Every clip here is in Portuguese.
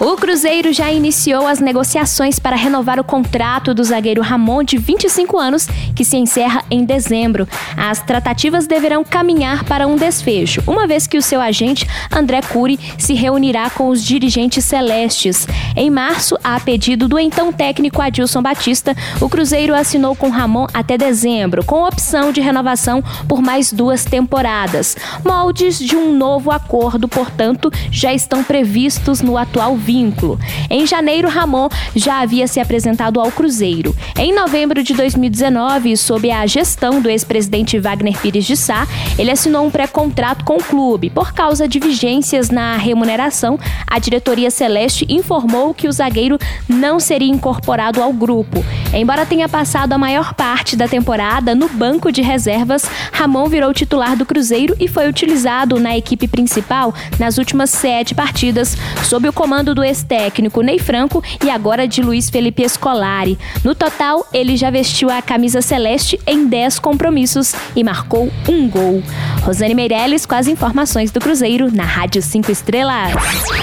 O Cruzeiro já iniciou as negociações para renovar o contrato do zagueiro Ramon, de 25 anos, que se encerra em dezembro. As tratativas deverão caminhar para um desfecho, uma vez que o seu agente, André Cury, se reunirá com os dirigentes celestes. Em março, a pedido do então técnico Adilson Batista, o Cruzeiro assinou com Ramon até dezembro, com opção de renovação por mais duas temporadas. Moldes de um novo acordo, portanto, já estão previstos no atual vínculo. Em janeiro, Ramon já havia se apresentado ao Cruzeiro. Em novembro de 2019, sob a gestão do ex-presidente Wagner Pires de Sá, ele assinou um pré-contrato com o clube. Por causa de vigências na remuneração, a diretoria celeste informou que o zagueiro não seria incorporado ao grupo. Embora tenha passado a maior parte da temporada no banco de reservas, Ramon virou titular do Cruzeiro e foi utilizado na equipe principal nas últimas sete partidas, sob o comando do ex-técnico Ney Franco e agora de Luiz Felipe Scolari. No total, ele já vestiu a camisa celeste em dez compromissos e marcou um gol. Rosane Meirelles com as informações do Cruzeiro na Rádio 5 Estrelas.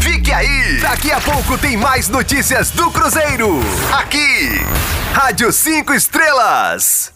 Fique aí! Daqui a pouco tem mais notícias do Cruzeiro. Aqui, Rádio 5 Estrelas.